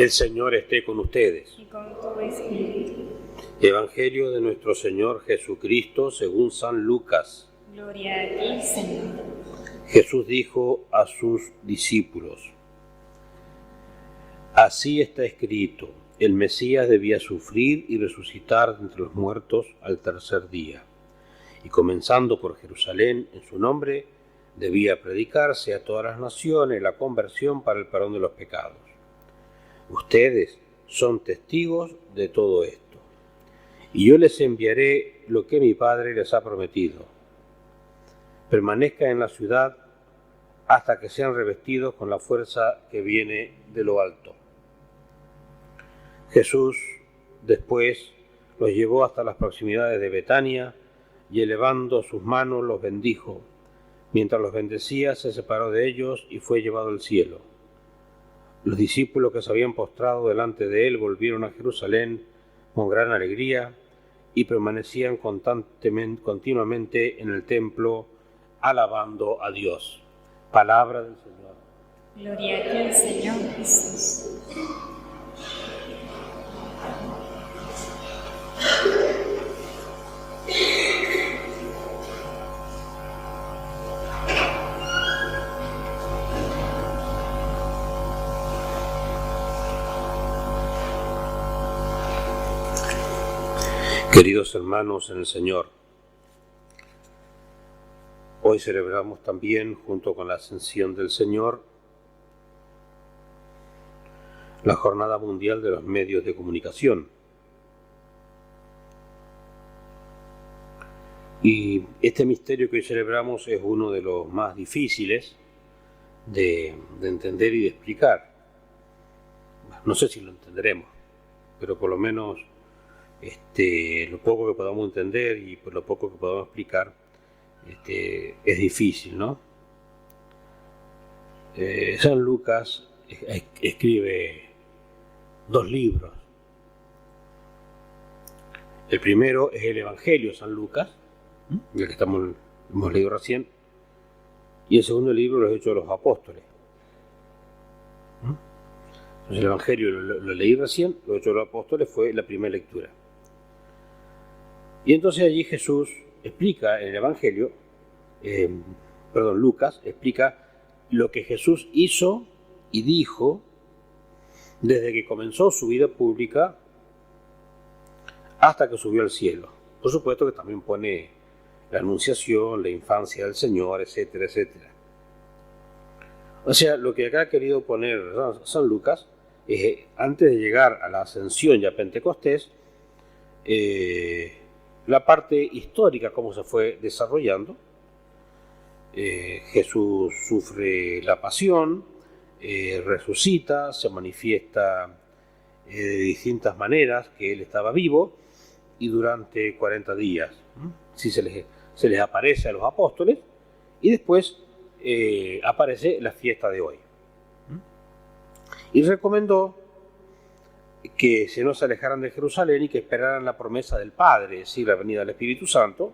El Señor esté con ustedes. y con tu espíritu. Evangelio de nuestro Señor Jesucristo según San Lucas. Gloria a ti, Señor. Jesús dijo a sus discípulos, Así está escrito, el Mesías debía sufrir y resucitar de entre los muertos al tercer día, y comenzando por Jerusalén en su nombre, debía predicarse a todas las naciones la conversión para el perdón de los pecados. Ustedes son testigos de todo esto, y yo les enviaré lo que mi Padre les ha prometido. Permanezcan en la ciudad hasta que sean revestidos con la fuerza que viene de lo alto. Jesús después los llevó hasta las proximidades de Betania y elevando sus manos los bendijo. Mientras los bendecía se separó de ellos y fue llevado al cielo. Los discípulos que se habían postrado delante de él volvieron a Jerusalén con gran alegría y permanecían constantemente, continuamente en el templo alabando a Dios. Palabra del Señor. Gloria a ti, Señor Jesús. Queridos hermanos en el Señor, hoy celebramos también, junto con la ascensión del Señor, la Jornada Mundial de los Medios de Comunicación. Y este misterio que hoy celebramos es uno de los más difíciles de, de entender y de explicar. No sé si lo entenderemos, pero por lo menos este, lo poco que podamos entender y por lo poco que podamos explicar este, es difícil, ¿no? Eh, San Lucas es- escribe dos libros. El primero es el Evangelio de San Lucas, el que estamos, hemos leído recién, y el segundo libro, los Hechos de los Apóstoles. Entonces el Evangelio lo, lo leí recién, los Hechos de los Apóstoles fue la primera lectura. Y entonces allí Jesús explica en el Evangelio, eh, perdón, Lucas explica lo que Jesús hizo y dijo desde que comenzó su vida pública hasta que subió al cielo. Por supuesto que también pone la anunciación, la infancia del Señor, etcétera, etcétera. O sea, lo que acá ha querido poner San- San Lucas es, eh, antes de llegar a la ascensión y a Pentecostés, eh, la parte histórica, cómo se fue desarrollando. Eh, Jesús sufre la pasión, eh, resucita, se manifiesta eh, de distintas maneras que él estaba vivo y durante 40 días. se les, aparece a los apóstoles y después aparece la fiesta de hoy. Y recomendó que se no se alejaran de Jerusalén y que esperaran la promesa del Padre, es decir, la venida del Espíritu Santo,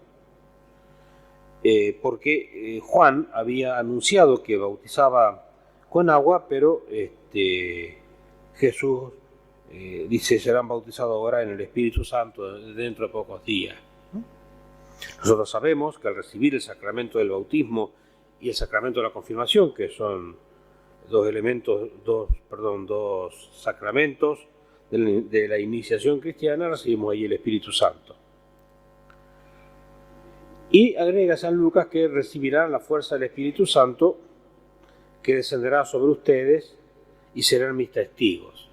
eh, porque eh, Juan había anunciado que bautizaba con agua, pero este, Jesús eh, dice serán bautizados ahora en el Espíritu Santo dentro de pocos días. Nosotros sabemos que al recibir el sacramento del bautismo y el sacramento de la confirmación, que son dos elementos, dos, perdón, dos sacramentos de la, iniciación cristiana, recibimos ahí el Espíritu Santo. Y agrega San Lucas que recibirán la fuerza del Espíritu Santo que descenderá sobre ustedes y serán mis testigos.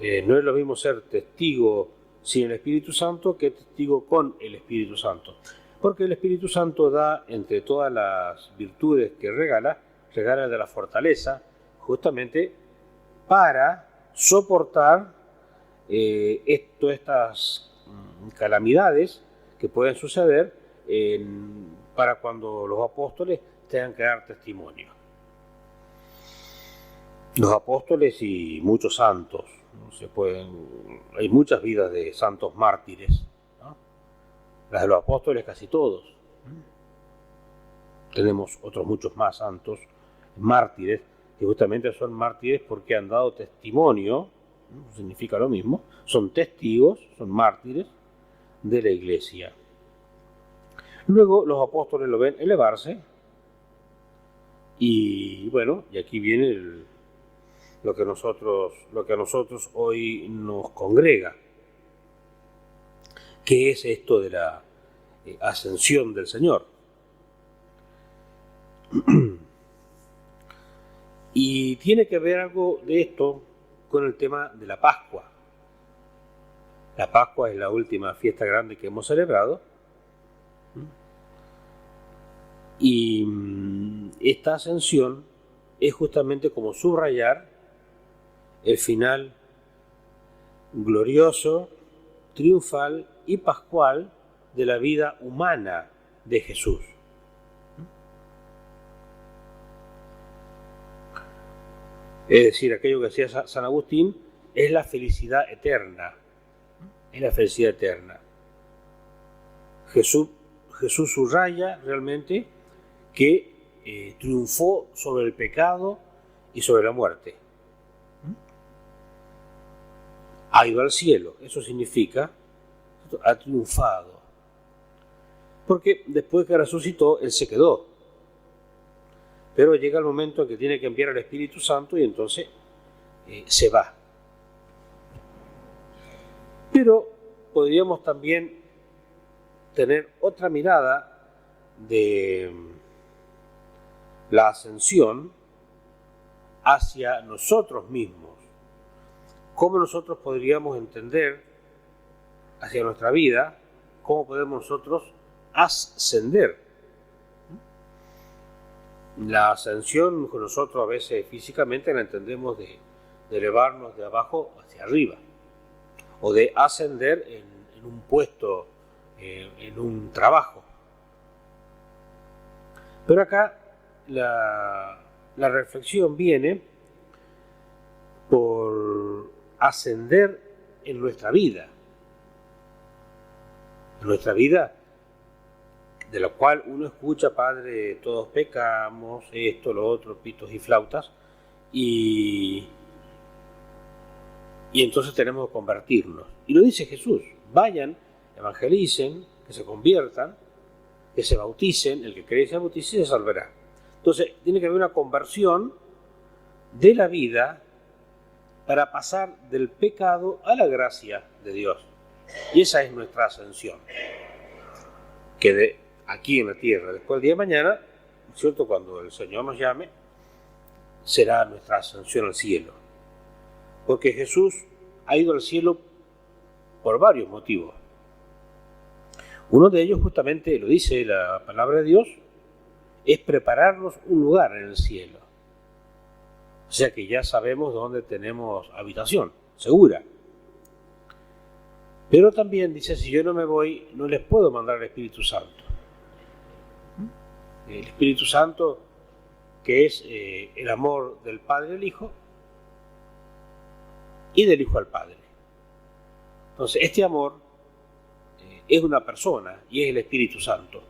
Eh, no es lo mismo ser testigo sin el Espíritu Santo que testigo con el Espíritu Santo. Porque el Espíritu Santo da, entre todas las virtudes que regala, regala de la fortaleza, justamente para soportar eh, esto, estas mm, calamidades que pueden suceder para cuando los apóstoles tengan que dar testimonio. Los apóstoles y muchos santos, se pueden, hay muchas vidas de santos mártires, las de los apóstoles casi todos. Tenemos otros muchos más santos mártires que justamente son mártires porque han dado testimonio, significa lo mismo, son testigos, son mártires de la iglesia. Luego los apóstoles lo ven elevarse y bueno, y aquí viene lo que nosotros lo que a nosotros hoy nos congrega. ¿Qué es esto de la eh, ascensión del Señor? y tiene que ver algo de esto con el tema de la Pascua. La Pascua es la última fiesta grande que hemos celebrado. Y mm, esta ascensión es justamente como subrayar el final glorioso, triunfal y pascual de la vida humana de Jesús. Es decir, aquello que decía San Agustín es la felicidad eterna. Es la felicidad eterna. Jesús, Jesús subraya realmente que eh, triunfó sobre el pecado y sobre la muerte. Ha ido al cielo, eso significa, ha triunfado. Porque después que resucitó, Él se quedó. Pero llega el momento en que tiene que enviar al Espíritu Santo y entonces eh, se va. Pero podríamos también tener otra mirada de la ascensión hacia nosotros mismos. ¿Cómo nosotros podríamos entender hacia nuestra vida? ¿Cómo podemos nosotros ascender? La ascensión con nosotros a veces físicamente la entendemos de, elevarnos de abajo hacia arriba o de ascender en, un puesto, eh, en un trabajo. Pero acá la, reflexión viene por ascender en nuestra vida. Nuestra vida, de la cual uno escucha, Padre, todos pecamos, esto, lo otro, pitos y flautas, y, y entonces tenemos que convertirnos. Y lo dice Jesús, vayan, evangelicen, que se conviertan, que se bauticen, el que cree y se bautice se salvará. Entonces, tiene que haber una conversión de la vida para pasar del pecado a la gracia de Dios. Y esa es nuestra ascensión. Que aquí en la tierra, después del día de mañana, ¿cierto? Cuando el Señor nos llame, será nuestra ascensión al cielo. Porque Jesús ha ido al cielo por varios motivos. Uno de ellos justamente lo dice la palabra de Dios, es prepararnos un lugar en el cielo. O sea que ya sabemos dónde tenemos habitación, segura. Pero también dice, si yo no me voy, no les puedo mandar el Espíritu Santo. El Espíritu Santo, que es eh, el amor del Padre al Hijo y del Hijo al Padre. Entonces, este amor eh, es una persona y es el Espíritu Santo.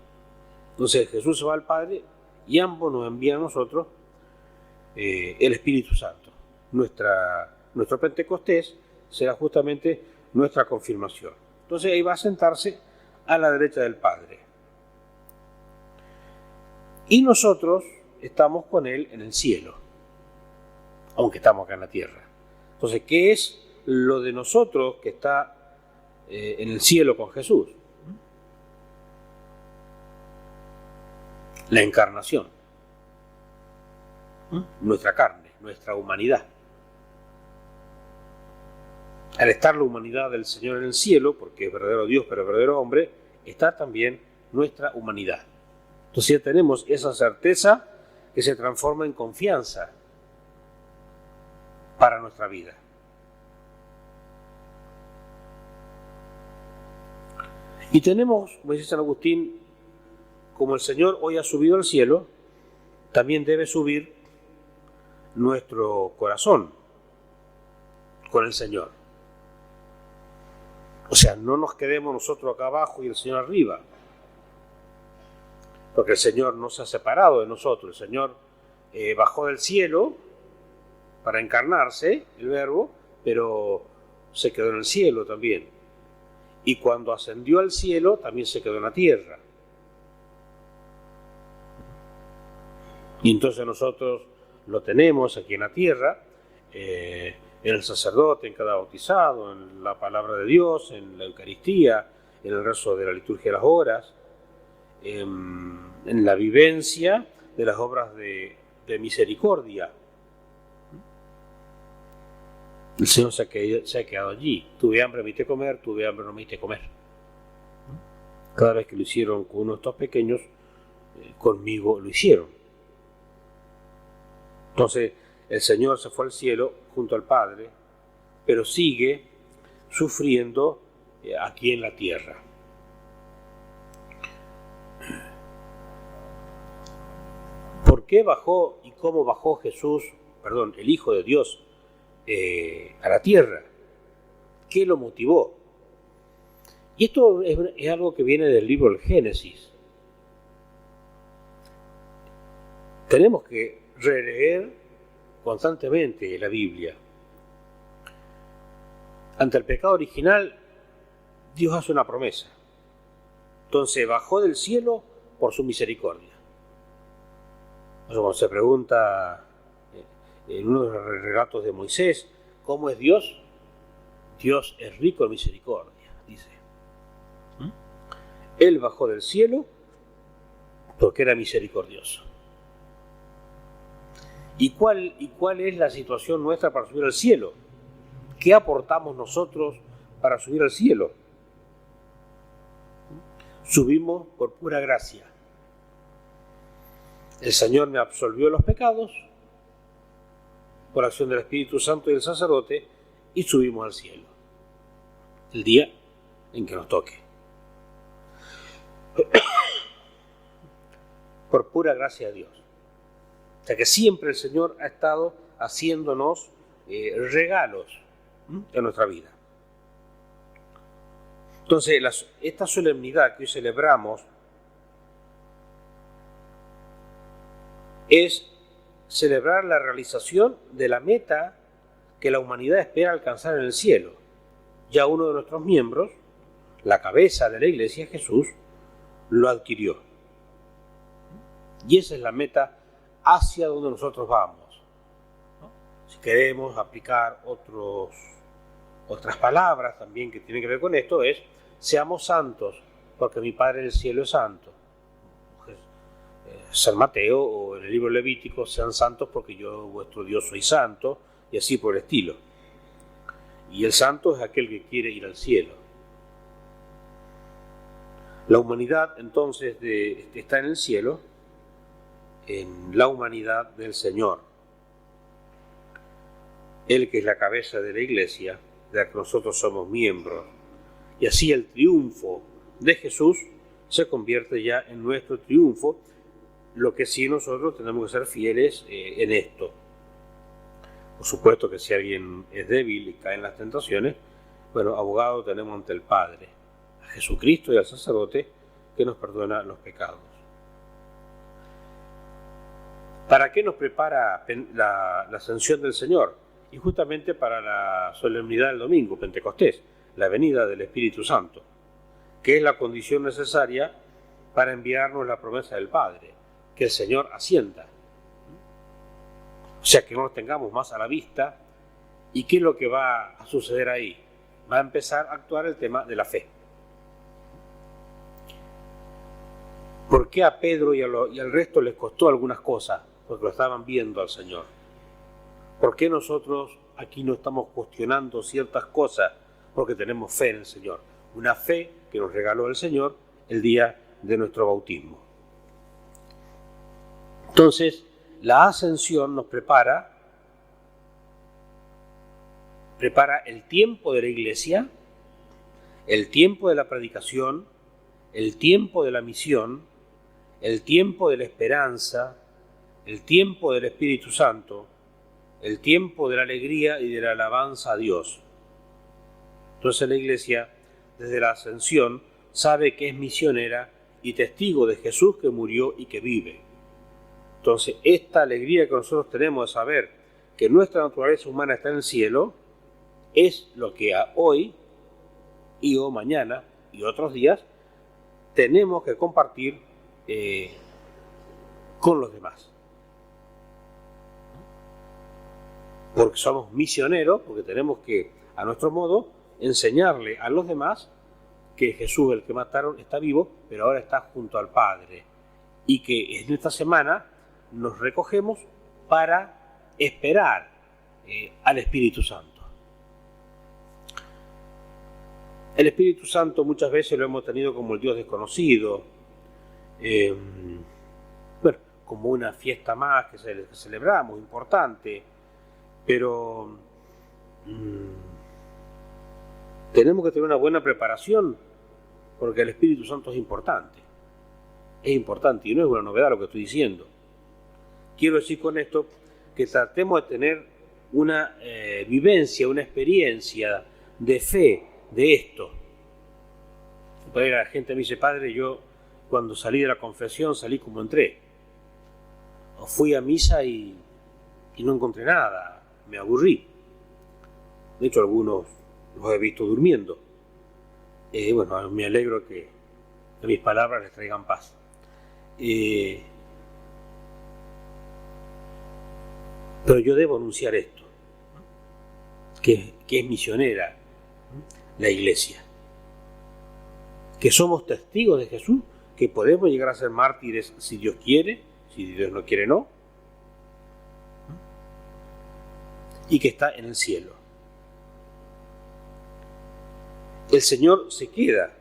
Entonces Jesús se va al Padre y ambos nos envían a nosotros eh, el Espíritu Santo. Nuestra, nuestro Pentecostés será justamente nuestra confirmación. Entonces ahí va a sentarse a la derecha del Padre. Y nosotros estamos con Él en el cielo, aunque estamos acá en la tierra. Entonces, ¿qué es lo de nosotros que está eh, en el cielo con Jesús? la encarnación, nuestra carne, nuestra humanidad. Al estar la humanidad del Señor en el cielo, porque es verdadero Dios pero verdadero hombre, está también nuestra humanidad. Entonces ya tenemos esa certeza que se transforma en confianza para nuestra vida. Y tenemos, como dice San Agustín, como el Señor hoy ha subido al cielo, también debe subir nuestro corazón con el Señor. O sea, no nos quedemos nosotros acá abajo y el Señor arriba. Porque el Señor no se ha separado de nosotros. El Señor eh, bajó del cielo para encarnarse, el verbo, pero se quedó en el cielo también. Y cuando ascendió al cielo, también se quedó en la tierra. Y entonces nosotros lo tenemos aquí en la tierra, eh, en el sacerdote, en cada bautizado, en la palabra de Dios, en la Eucaristía, en el resto de la liturgia de las horas, en, la vivencia de las obras de, misericordia. El Señor se ha, quedado, allí. Tuve hambre, me hice comer, tuve hambre, no me hice comer. Cada vez que lo hicieron con uno de estos pequeños, eh, conmigo lo hicieron. Entonces, el Señor se fue al cielo junto al Padre, pero sigue sufriendo eh, aquí en la tierra. Qué bajó y cómo bajó Jesús, perdón, el Hijo de Dios, eh, a la tierra? ¿Qué lo motivó? Y esto es, es algo que viene del libro del Génesis. Tenemos que releer constantemente la Biblia. Ante el pecado original, Dios hace una promesa. Entonces bajó del cielo por su misericordia. Cuando se pregunta eh, en uno de los relatos de Moisés, ¿cómo es Dios? Dios es rico en misericordia, dice. ¿Mm? Él bajó del cielo porque era misericordioso. ¿Y cuál, ¿Y cuál es la situación nuestra para subir al cielo? ¿Qué aportamos nosotros para subir al cielo? Subimos por pura gracia. El Señor me absolvió los pecados por acción del Espíritu Santo y del sacerdote y subimos al cielo. El día en que nos toque. por pura gracia de Dios sea que siempre el Señor ha estado haciéndonos eh, regalos en nuestra vida. Entonces, esta solemnidad que hoy celebramos es celebrar la realización de la meta que la humanidad espera alcanzar en el cielo. Ya uno de nuestros miembros, la cabeza de la iglesia, Jesús, lo adquirió. Y esa es la meta hacia donde nosotros vamos. Si queremos aplicar otras palabras también que tienen que ver con esto, es seamos santos, porque mi Padre del cielo es santo. San Mateo o en el libro Levítico, sean santos porque yo, vuestro Dios, soy santo, y así por el estilo. Y el santo es aquel que quiere ir al cielo. La humanidad entonces está en el cielo en la humanidad del Señor. Él que es la cabeza de la iglesia, de la que nosotros somos miembros. Y así el triunfo de Jesús se convierte ya en nuestro triunfo, lo que sí nosotros tenemos que ser fieles eh, en esto. Por supuesto que si alguien es débil y cae en las tentaciones, bueno, abogado tenemos ante el Padre, a Jesucristo y al sacerdote que nos perdona los pecados. ¿Para qué nos prepara la, ascensión del Señor? Y justamente para la solemnidad del domingo, Pentecostés, la venida del Espíritu Santo, que es la condición necesaria para enviarnos la promesa del Padre, que el Señor asienta. O sea, que no lo tengamos más a la vista. ¿Y qué es lo que va a suceder ahí? Va a empezar a actuar el tema de la fe. ¿Por qué a Pedro y, y al resto les costó algunas cosas? porque lo estaban viendo al Señor. ¿Por qué nosotros aquí no estamos cuestionando ciertas cosas? Porque tenemos fe en el Señor. Una fe que nos regaló el Señor el día de nuestro bautismo. Entonces, la ascensión nos prepara, prepara el tiempo de la iglesia, el tiempo de la predicación, el tiempo de la misión, el tiempo de la esperanza, el tiempo del Espíritu Santo, el tiempo de la alegría y de la alabanza a Dios. Entonces la Iglesia, desde la ascensión, sabe que es misionera y testigo de Jesús que murió y que vive. Entonces, esta alegría que nosotros tenemos de saber que nuestra naturaleza humana está en el cielo, es lo que hoy y o mañana y otros días tenemos que compartir eh, con los demás. Porque somos misioneros, porque tenemos que, a nuestro modo, enseñarle a los demás que Jesús, el que mataron, está vivo, pero ahora está junto al Padre. Y que en esta semana nos recogemos para esperar eh, al Espíritu Santo. El Espíritu Santo muchas veces lo hemos tenido como el Dios desconocido, eh, como una fiesta más que, celebramos, importante, pero mm, tenemos que tener una buena preparación porque el Espíritu Santo es importante. Es importante y no es una novedad lo que estoy diciendo. Quiero decir con esto que tratemos de tener una eh, vivencia, una experiencia de fe de esto. La gente me dice, padre, yo cuando salí de la confesión salí como entré. O fui a misa y, no encontré nada, me aburrí. De hecho, algunos los he visto durmiendo. Eh, bueno, me alegro que, mis palabras les traigan paz. Eh, pero yo debo anunciar esto, que, es misionera la iglesia, que somos testigos de Jesús que podemos llegar a ser mártires si Dios quiere, si Dios no quiere no, y que está en el cielo. El Señor se queda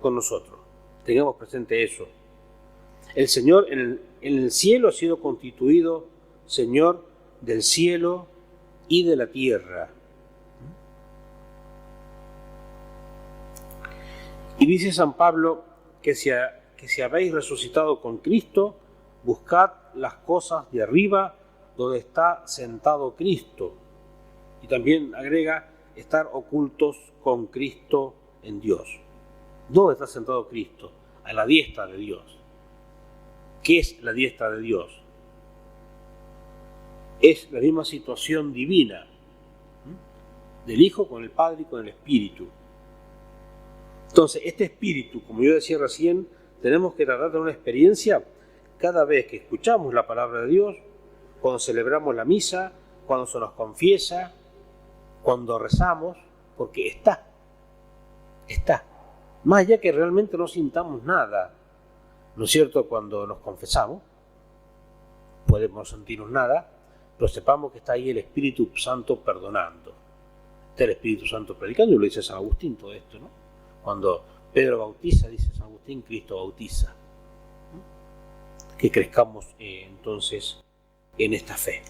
con nosotros, tengamos presente eso. El Señor en el cielo ha sido constituido Señor del cielo y de la tierra. Y dice San Pablo que si, que si habéis resucitado con Cristo, buscad las cosas de arriba donde está sentado Cristo. Y también agrega estar ocultos con Cristo en Dios. ¿Dónde está sentado Cristo? A la diestra de Dios. ¿Qué es la diestra de Dios? Es la misma situación divina del Hijo con el Padre y con el Espíritu. Entonces, este espíritu, como yo decía recién, tenemos que tratar de una experiencia cada vez que escuchamos la palabra de Dios, cuando celebramos la misa, cuando se nos confiesa, cuando rezamos, porque está, está. Más allá que realmente no sintamos nada, ¿no es cierto? Cuando nos confesamos, podemos sentirnos nada, pero sepamos que está ahí el Espíritu Santo perdonando. Está el Espíritu Santo predicando, y lo dice San Agustín todo esto, ¿no? Cuando Pedro bautiza, dice San Agustín, Cristo bautiza. Que crezcamos eh, entonces en esta fe.